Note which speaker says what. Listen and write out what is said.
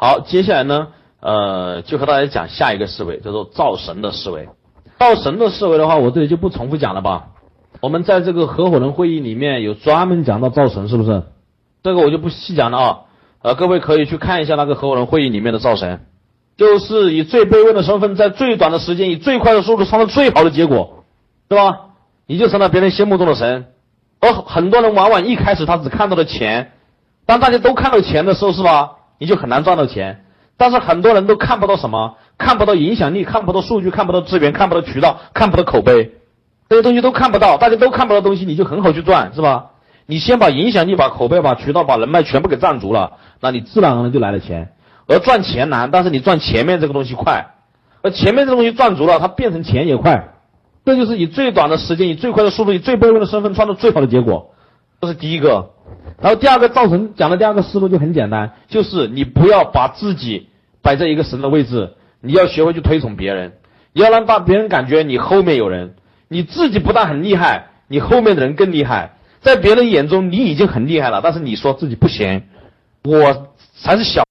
Speaker 1: 好，接下来呢，呃，就和大家讲下一个思维，叫做造神的思维。造神的思维的话，我这里就不重复讲了吧。我们在这个合伙人会议里面有专门讲到造神，是不是？这个我就不细讲了啊。呃，各位可以去看一下那个合伙人会议里面的造神，就是以最卑微的身份，在最短的时间，以最快的速度创造最好的结果，对吧？你就成了别人心目中的神。而很多人往往一开始他只看到了钱，当大家都看到钱的时候，是吧？你就很难赚到钱。但是很多人都看不到什么，看不到影响力，看不到数据，看不到资源，看不到渠道，看不到口碑，这些东西都看不到，大家都看不到东西，你就很好去赚，是吧？你先把影响力、把口碑、把渠道、把人脉全部给占足了，那你自然而然就来了钱。而赚钱难，但是你赚前面这个东西快，而前面这个东西赚足了，它变成钱也快。这就是以最短的时间，以最快的速度，以最卑微的身份创造最好的结果，这是第一个。然后第二个造成讲的第二个思路就很简单，就是你不要把自己摆在一个神的位置，你要学会去推崇别人，你要让大别人感觉你后面有人，你自己不但很厉害，你后面的人更厉害，在别人眼中你已经很厉害了，但是你说自己不行，我才是小。